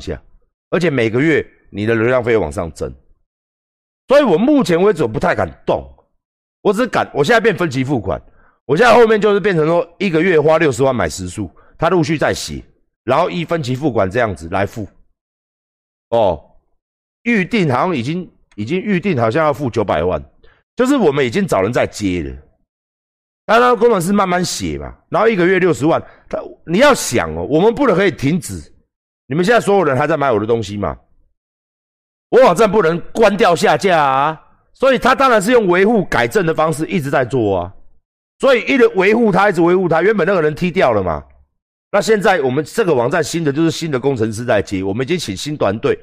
下，而且每个月你的流量费往上增，所以我目前为止我不太敢动，我只敢我现在变分期付款，我现在后面就是变成说一个月花六十万买时数，他陆续在写，然后一分期付款这样子来付，哦，预定好像已经已经预定好像要付九百万，就是我们已经找人在接了。那那工程师慢慢写嘛，然后一个月六十万，他你要想哦，我们不能可以停止。你们现在所有人还在买我的东西吗？我网站不能关掉下架啊，所以他当然是用维护改正的方式一直在做啊，所以一直维护他，一直维护他。原本那个人踢掉了嘛，那现在我们这个网站新的就是新的工程师在接，我们已经请新团队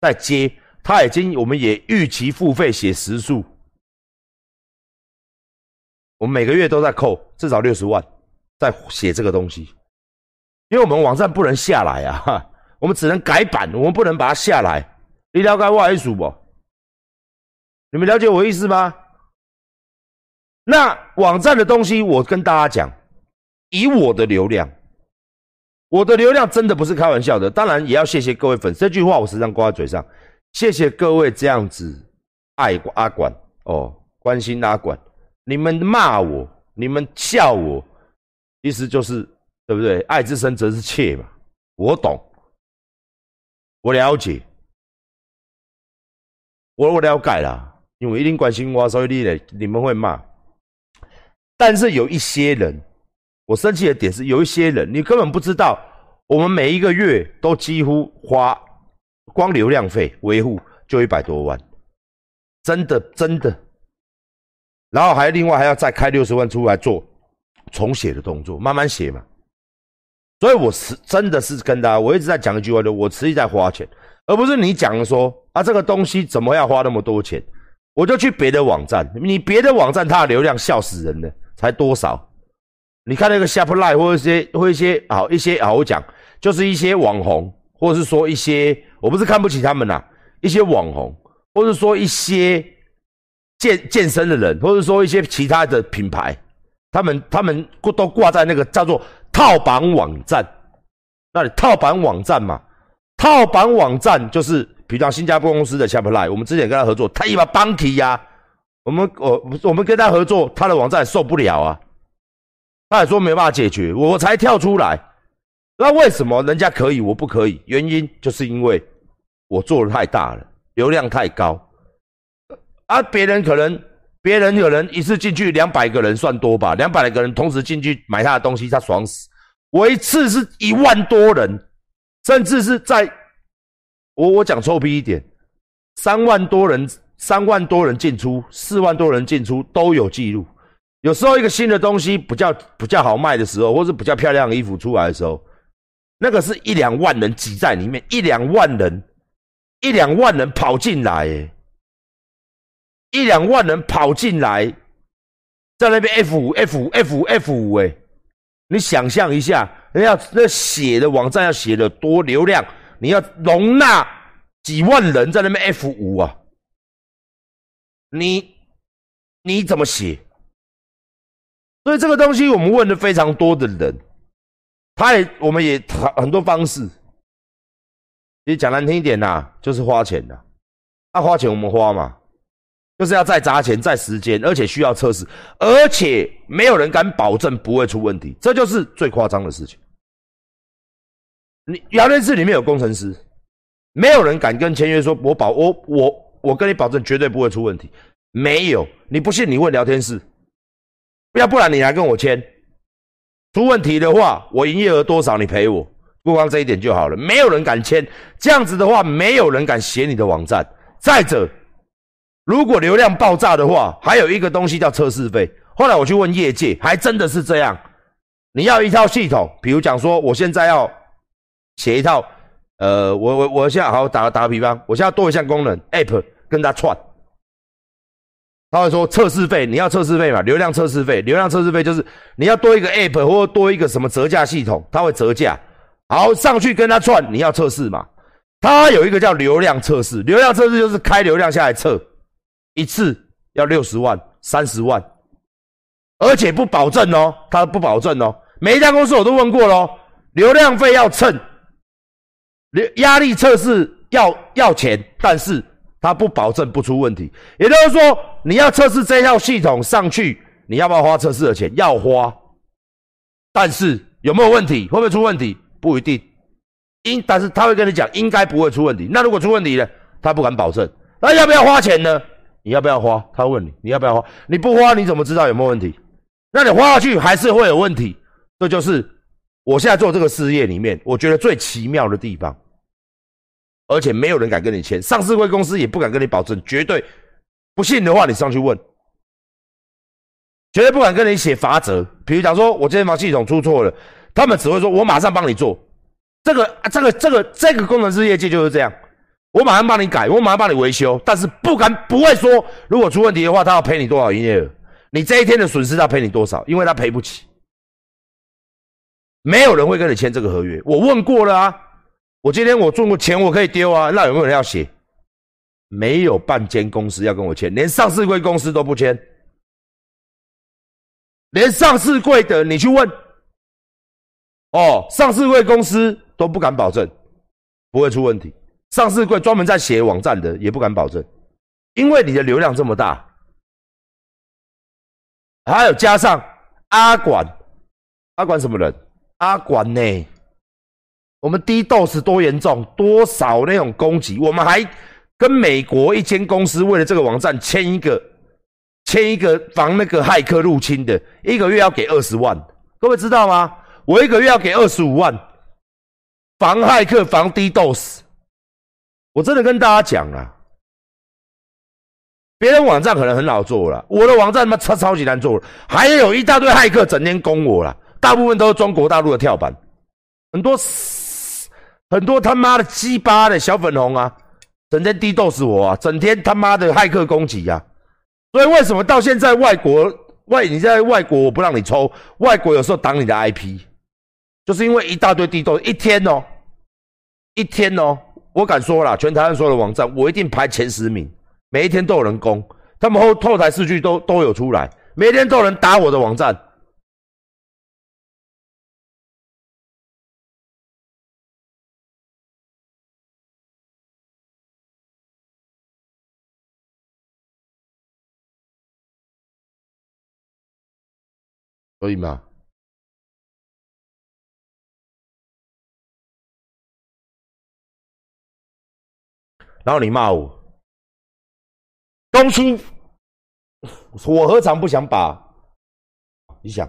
在接，他已经我们也预期付费写时数。我们每个月都在扣至少六十万，在写这个东西，因为我们网站不能下来啊，我们只能改版，我们不能把它下来。你了解我意思不？你们了解我意思吗？那网站的东西，我跟大家讲，以我的流量，我的流量真的不是开玩笑的。当然也要谢谢各位粉丝，这句话我时常挂在嘴上，谢谢各位这样子爱阿管哦，关心阿管。你们骂我，你们笑我，意思就是对不对？爱之深则是切嘛，我懂，我了解，我我了解啦，因为一定关心我，所以你嘞你们会骂。但是有一些人，我生气的点是，有一些人你根本不知道，我们每一个月都几乎花光流量费维护就一百多万，真的真的。然后还另外还要再开六十万出来做重写的动作，慢慢写嘛。所以我是真的是跟大家，我一直在讲一句话，就我持续在花钱，而不是你讲的说啊这个东西怎么要花那么多钱，我就去别的网站，你别的网站它的流量笑死人了，才多少？你看那个 Shopline 或一些或一些好一些好我讲，就是一些网红，或者是说一些我不是看不起他们呐，一些网红，或者说一些。健健身的人，或者说一些其他的品牌，他们他们都挂在那个叫做套版网站那里。套版网站嘛，套版网站就是，比如新加坡公司的 Shopify，我们之前跟他合作，他一把帮提呀，我们我我们跟他合作，他的网站受不了啊，他也说没办法解决，我才跳出来。那为什么人家可以，我不可以？原因就是因为我做的太大了，流量太高。啊，别人可能，别人有人一次进去两百个人算多吧，两百个人同时进去买他的东西，他爽死。我一次是一万多人，甚至是在，我我讲臭屁一点，三万多人，三万多人进出，四万多人进出都有记录。有时候一个新的东西比较比较好卖的时候，或是比较漂亮的衣服出来的时候，那个是一两万人挤在里面，一两万人，一两万人跑进来，一两万人跑进来，在那边 F 五 F 五 F 五 F 五哎，你想象一下，人家那写的网站要写的多流量，你要容纳几万人在那边 F 五啊，你你怎么写？所以这个东西我们问的非常多的人，他也我们也很多方式，其实讲难听一点呐，就是花钱的，他花钱我们花嘛。就是要再砸钱、再时间，而且需要测试，而且没有人敢保证不会出问题，这就是最夸张的事情。你聊天室里面有工程师，没有人敢跟签约说，我保我我我跟你保证绝对不会出问题，没有。你不信你问聊天室，要不然你来跟我签，出问题的话，我营业额多少你赔我，不光这一点就好了。没有人敢签，这样子的话，没有人敢写你的网站。再者。如果流量爆炸的话，还有一个东西叫测试费。后来我去问业界，还真的是这样。你要一套系统，比如讲说，我现在要写一套，呃，我我我现在好打打个比方，我现在多一项功能，app 跟它串，他会说测试费，你要测试费嘛？流量测试费，流量测试费就是你要多一个 app 或多一个什么折价系统，它会折价。好，上去跟它串，你要测试嘛？它有一个叫流量测试，流量测试就是开流量下来测。一次要六十万、三十万，而且不保证哦，他不保证哦。每一家公司我都问过喽，流量费要称，压力测试要要钱，但是他不保证不出问题。也就是说，你要测试这套系统上去，你要不要花测试的钱？要花。但是有没有问题？会不会出问题？不一定。应，但是他会跟你讲，应该不会出问题。那如果出问题呢？他不敢保证。那要不要花钱呢？你要不要花？他问你，你要不要花？你不花，你怎么知道有没有问题？那你花下去还是会有问题。这就是我现在做这个事业里面，我觉得最奇妙的地方。而且没有人敢跟你签，上市贵公司也不敢跟你保证，绝对不信的话，你上去问，绝对不敢跟你写罚则。比如讲说，我这防系统出错了，他们只会说我马上帮你做。这个、这个、这个、这个工程师业界就是这样，我马上帮你改，我马上帮你维修，但是不敢不会说，如果出问题的话，他要赔你多少营业额，你这一天的损失他赔你多少，因为他赔不起。没有人会跟你签这个合约，我问过了啊。我今天我赚过钱，我可以丢啊。那有没有人要写？没有半间公司要跟我签，连上市贵公司都不签，连上市贵的你去问，哦，上市贵公司都不敢保证不会出问题。上市贵专门在写网站的也不敢保证，因为你的流量这么大，还有加上阿管，阿管什么人？阿管呢？我们低 dos 多严重，多少那种攻击？我们还跟美国一间公司为了这个网站签一个签一个防那个骇客入侵的，一个月要给二十万，各位知道吗？我一个月要给二十五万，防骇客防低 dose。我真的跟大家讲啊，别人网站可能很好做了，我的网站他妈超超级难做，还有一大堆骇客整天攻我了，大部分都是中国大陆的跳板，很多。很多他妈的鸡巴的小粉红啊，整天低斗死我啊，整天他妈的骇客攻击呀！所以为什么到现在外国外你在外国我不让你抽，外国有时候挡你的 IP，就是因为一大堆低斗，一天哦，一天哦，我敢说了，全台湾所有的网站我一定排前十名，每一天都有人攻，他们后后台数据都都有出来，每天都有人打我的网站。可以吗？然后你骂我，东西，我何尝不想把？你想，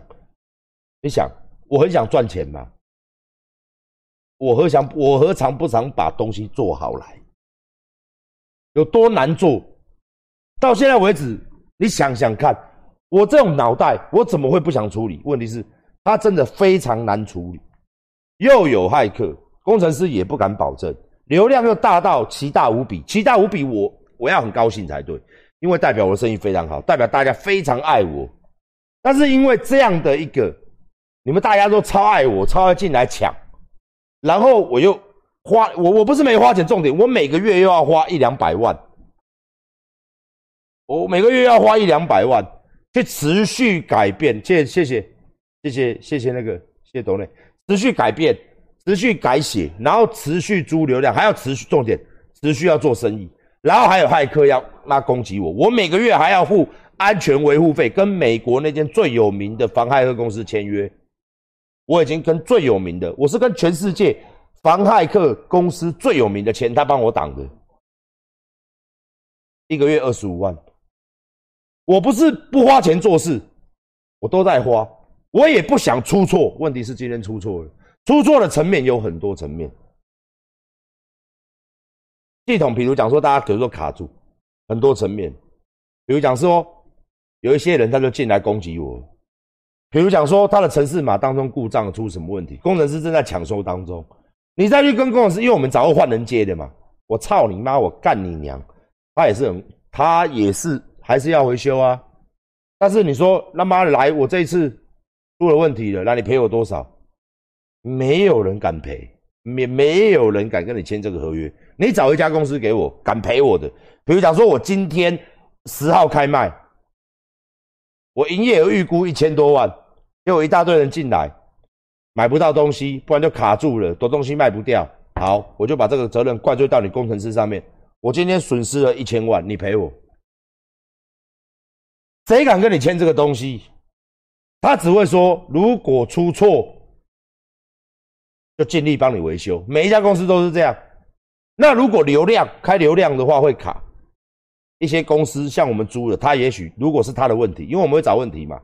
你想，我很想赚钱嘛？我何想，我何尝不想把东西做好来？有多难做？到现在为止，你想想看。我这种脑袋，我怎么会不想处理？问题是，它真的非常难处理，又有骇客，工程师也不敢保证，流量又大到奇大无比，奇大无比，我我要很高兴才对，因为代表我的生意非常好，代表大家非常爱我。但是因为这样的一个，你们大家都超爱我，超爱进来抢，然后我又花我我不是没花钱，重点我每个月又要花一两百万，我每个月要花一两百万。去持续改变，谢谢谢谢谢谢谢那个谢谢董磊，持续改变，持续改写，然后持续租流量，还要持续重点，持续要做生意，然后还有骇客要那攻击我，我每个月还要付安全维护费，跟美国那间最有名的防骇客公司签约，我已经跟最有名的，我是跟全世界防骇客公司最有名的签，他帮我挡的，一个月二十五万。我不是不花钱做事，我都在花，我也不想出错。问题是今天出错了，出错的层面有很多层面。系统，比如讲说，大家比如说卡住，很多层面。比如讲说，有一些人他就进来攻击我。比如讲说，他的城市码当中故障出什么问题，工程师正在抢修当中，你再去跟工程师，因为我们早就换人接的嘛。我操你妈，我干你娘！他也是很，他也是。还是要维修啊，但是你说他妈来，我这一次出了问题了，那你赔我多少？没有人敢赔，没没有人敢跟你签这个合约。你找一家公司给我敢赔我的，比如讲说我今天十号开卖，我营业额预估一千多万，又有一大堆人进来，买不到东西，不然就卡住了，多东西卖不掉，好，我就把这个责任怪罪到你工程师上面。我今天损失了一千万，你赔我。谁敢跟你签这个东西？他只会说，如果出错，就尽力帮你维修。每一家公司都是这样。那如果流量开流量的话会卡，一些公司像我们租的，他也许如果是他的问题，因为我们会找问题嘛，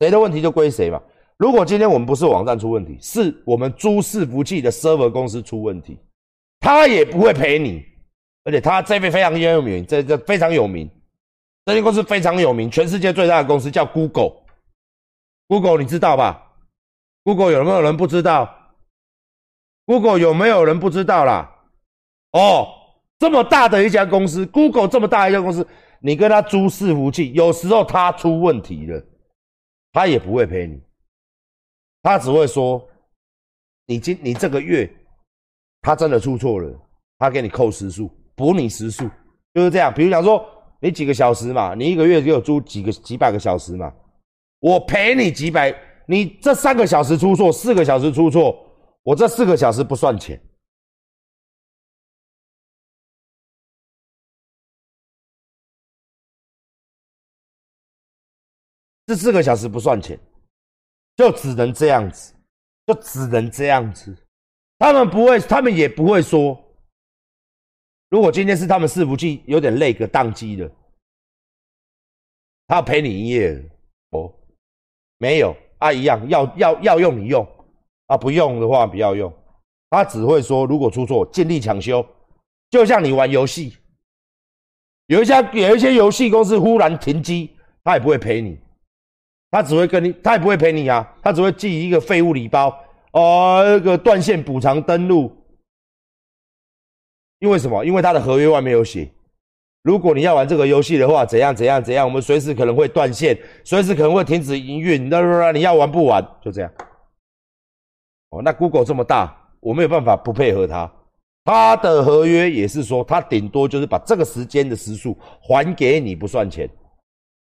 谁的问题就归谁嘛。如果今天我们不是网站出问题，是我们租伺服器的 server 公司出问题，他也不会赔你，而且他这边非常有名，这这非常有名，这间公司非常有名，全世界最大的公司叫 Google，Google 你知道吧？Google 有没有人不知道？Google 有没有人不知道啦？哦，这么大的一家公司，Google 这么大一家公司，你跟他租伺服器，有时候他出问题了，他也不会赔你。他只会说，你今你这个月，他真的出错了，他给你扣时数，补你时数，就是这样。比如讲说，你几个小时嘛，你一个月给我租几个几百个小时嘛，我赔你几百，你这三个小时出错，四个小时出错，我这四个小时不算钱，这四个小时不算钱。就只能这样子，就只能这样子。他们不会，他们也不会说，如果今天是他们伺服器有点累个宕机了，他要赔你营业哦。没有啊，一样要要要用你用啊，不用的话不要用。他只会说，如果出错尽力抢修。就像你玩游戏，有一家有一些游戏公司忽然停机，他也不会赔你。他只会跟你，他也不会赔你啊，他只会寄一个废物礼包哦，那个断线补偿登录。因为什么？因为他的合约外面有写，如果你要玩这个游戏的话，怎样怎样怎样，我们随时可能会断线，随时可能会停止营运。那那你要玩不玩？就这样。那 Google 这么大，我没有办法不配合他。他的合约也是说，他顶多就是把这个时间的时数还给你，不算钱，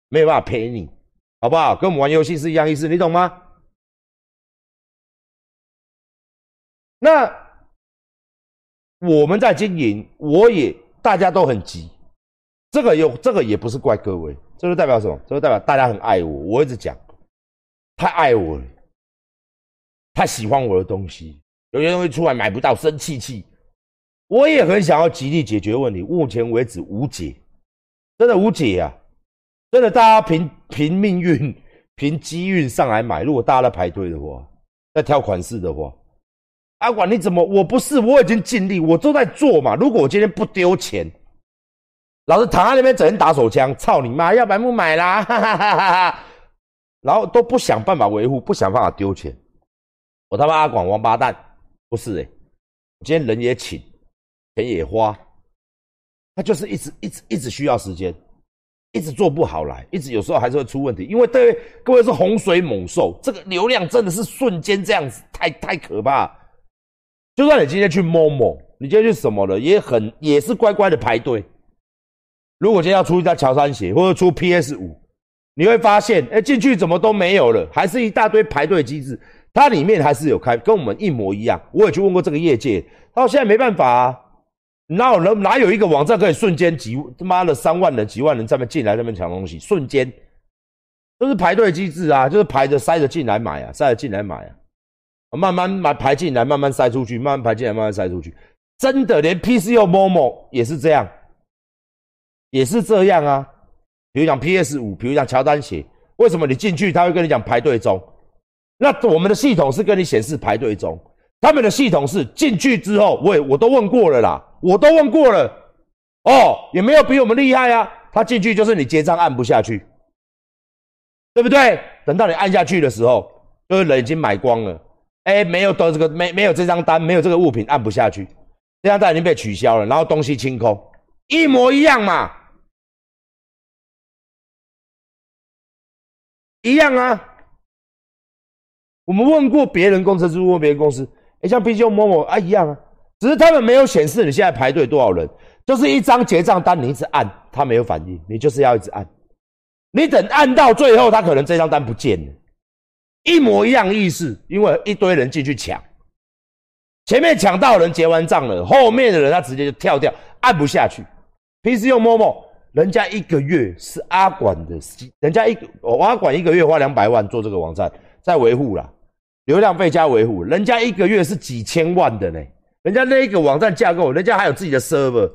没有办法赔你。好不好？跟我们玩游戏是一样意思，你懂吗？那我们在经营，我也大家都很急，这个有这个也不是怪各位，这就代表什么？这就代表大家很爱我。我一直讲，太爱我了，太喜欢我的东西，有些东西出来买不到，生气气。我也很想要极力解决问题，目前为止无解，真的无解啊！真的，大家凭凭命运、凭机运上来买。如果大家在排队的话，在挑款式的话，阿管你怎么？我不是，我已经尽力，我都在做嘛。如果我今天不丢钱，老是躺在那边整天打手枪，操你妈！要买不买啦，哈哈哈哈！然后都不想办法维护，不想办法丢钱，我他妈阿管王八蛋，不是哎，今天人也请，钱也花，他就是一直一直一直需要时间。一直做不好来，一直有时候还是会出问题，因为对各位是洪水猛兽，这个流量真的是瞬间这样子，太太可怕。就算你今天去摸摸，你今天去什么了，也很也是乖乖的排队。如果今天要出一家乔山鞋或者出 PS 五，你会发现，哎，进去怎么都没有了，还是一大堆排队机制，它里面还是有开，跟我们一模一样。我也去问过这个业界，他说现在没办法啊。哪有人哪有一个网站可以瞬间几他妈的三万人几万人在那进来那边抢东西？瞬间都是排队机制啊，就是排着塞着进来买啊，塞着进来买啊，慢慢买排进来，慢慢塞出去，慢慢排进来，慢慢塞出去。真的，连 PC 又 MOMO 也是这样，也是这样啊。比如讲 PS 五，比如讲乔丹鞋，为什么你进去他会跟你讲排队中？那我们的系统是跟你显示排队中。他们的系统是进去之后，我也我都问过了啦，我都问过了，哦，也没有比我们厉害啊。他进去就是你结账按不下去，对不对？等到你按下去的时候，就是人已经买光了，哎，没有得这个没没有这张单，没有这个物品按不下去，这张单已经被取消了，然后东西清空，一模一样嘛，一样啊。我们问过别人工程师，问别人公司。哎，像 P C O 某某啊一样啊，只是他们没有显示你现在排队多少人，就是一张结账单，你一直按，他没有反应，你就是要一直按，你等按到最后，他可能这张单不见了，一模一样意思，因为一堆人进去抢，前面抢到人结完账了，后面的人他直接就跳掉，按不下去。平时用某某，人家一个月是阿管的，人家一我阿管一个月花两百万做这个网站，在维护啦，流量费加维护，人家一个月是几千万的呢。人家那一个网站架构，人家还有自己的 server，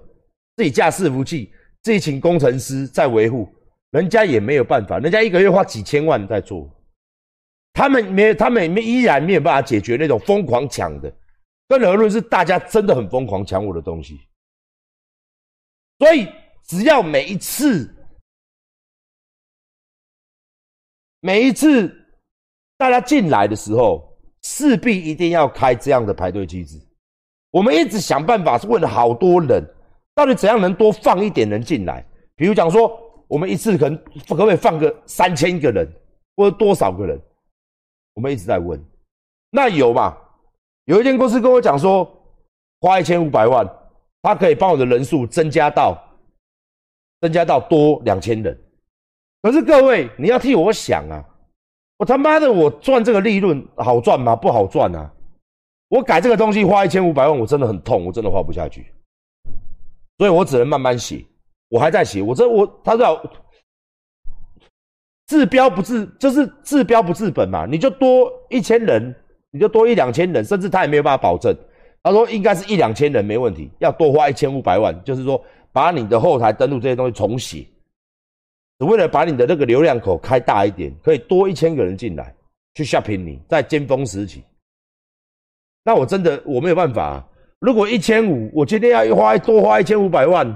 自己架伺服器，自己请工程师在维护，人家也没有办法，人家一个月花几千万在做，他们没，他们没依然没有办法解决那种疯狂抢的。更何论是大家真的很疯狂抢我的东西，所以只要每一次，每一次大家进来的时候，势必一定要开这样的排队机制。我们一直想办法是问了好多人，到底怎样能多放一点人进来？比如讲说，我们一次可能可不可以放个三千个人，或者多少个人？我们一直在问，那有嘛？有一间公司跟我讲说，花一千五百万，他可以帮我的人数增加到，增加到多两千人。可是各位，你要替我想啊，我他妈的，我赚这个利润好赚吗？不好赚啊！我改这个东西花一千五百万，我真的很痛，我真的花不下去，所以我只能慢慢写。我还在写，我这我他说治标不治，就是治标不治本嘛，你就多一千人。你就多一两千人，甚至他也没有办法保证。他说应该是一两千人没问题，要多花一千五百万，就是说把你的后台登录这些东西重写，只为了把你的那个流量口开大一点，可以多一千个人进来去 shopping 你，在尖峰时期。那我真的我没有办法。如果一千五，我今天要花多花一千五百万，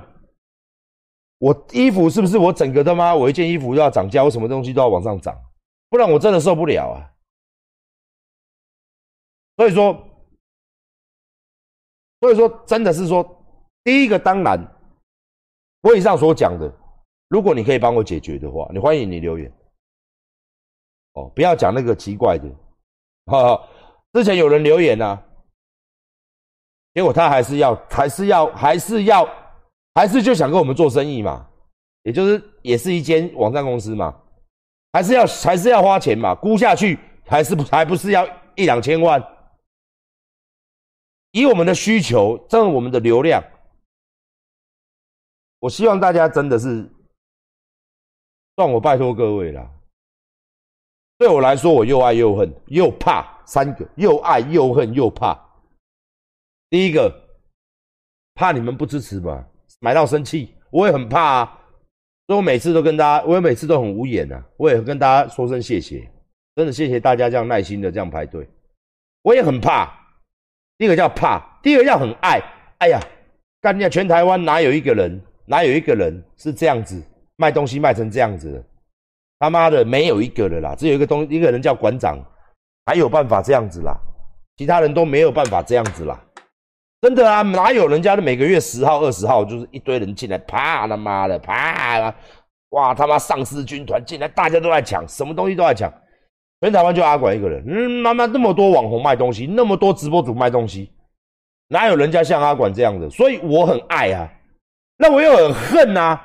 我衣服是不是我整个他妈我一件衣服都要涨价，我什么东西都要往上涨，不然我真的受不了啊。所以说，所以说，真的是说，第一个当然，我以上所讲的，如果你可以帮我解决的话，你欢迎你留言。哦，不要讲那个奇怪的，哈，之前有人留言呐，结果他还是要，还是要，还是要，还是就想跟我们做生意嘛，也就是也是一间网站公司嘛，还是要，还是要花钱嘛，估下去还是不，还不是要一两千万。以我们的需求，挣我们的流量，我希望大家真的是，算我拜托各位了。对我来说，我又爱又恨又怕，三个又爱又恨又怕。第一个，怕你们不支持嘛，买到生气，我也很怕啊。所以我每次都跟大家，我也每次都很无言呐，我也跟大家说声谢谢，真的谢谢大家这样耐心的这样排队，我也很怕。第一个叫怕，第二个叫很爱。哎呀，干掉全台湾哪有一个人，哪有一个人是这样子卖东西卖成这样子？他妈的，没有一个了啦，只有一个东一个人叫馆长，还有办法这样子啦，其他人都没有办法这样子啦。真的啊，哪有人家的每个月十号、二十号就是一堆人进来，啪他妈的啪，哇他妈丧尸军团进来，大家都在抢，什么东西都在抢。全台湾就阿管一个人，嗯，妈妈那么多网红卖东西，那么多直播主卖东西，哪有人家像阿管这样的？所以我很爱啊，那我又很恨呐。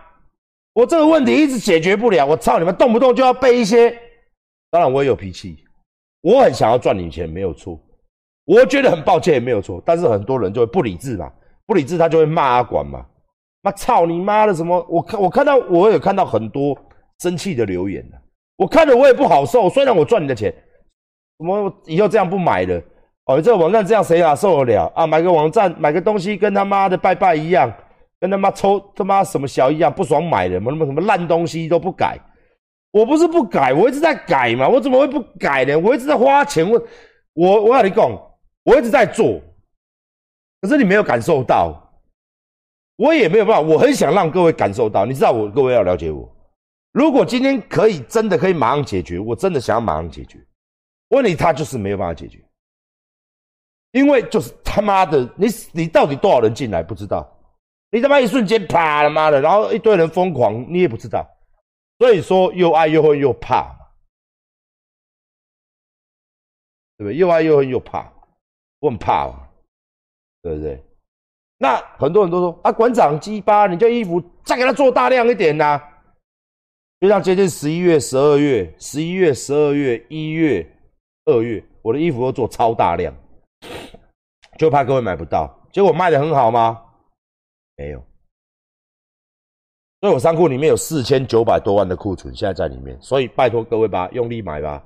我这个问题一直解决不了，我操你们，动不动就要背一些。当然我也有脾气，我很想要赚你钱，没有错。我觉得很抱歉也没有错，但是很多人就会不理智嘛，不理智他就会骂阿管嘛。妈操你妈的什么？我看我看到我有看到很多生气的留言我看了我也不好受，虽然我赚你的钱，怎么以后这样不买了？哦，这个网站这样谁哪受得了啊？买个网站买个东西跟他妈的拜拜一样，跟他妈抽他妈什么小一样，不爽买的，什么什么烂东西都不改。我不是不改，我一直在改嘛，我怎么会不改呢？我一直在花钱，我我我跟你讲，我一直在做，可是你没有感受到，我也没有办法，我很想让各位感受到，你知道我各位要了解我。如果今天可以真的可以马上解决，我真的想要马上解决。问题他就是没有办法解决，因为就是他妈的，你你到底多少人进来不知道，你他妈一瞬间啪他妈的，然后一堆人疯狂，你也不知道，所以说又爱又恨又怕嘛，对不对？又爱又恨又怕，我很怕嘛，对不对？那很多人都说啊，馆长鸡巴，你这衣服再给他做大量一点呐。就像接近十一月、十二月、十一月、十二月、一月、二月，我的衣服都做超大量，就怕各位买不到。结果卖的很好吗？没有。所以我仓库里面有四千九百多万的库存，现在在里面。所以拜托各位吧，用力买吧。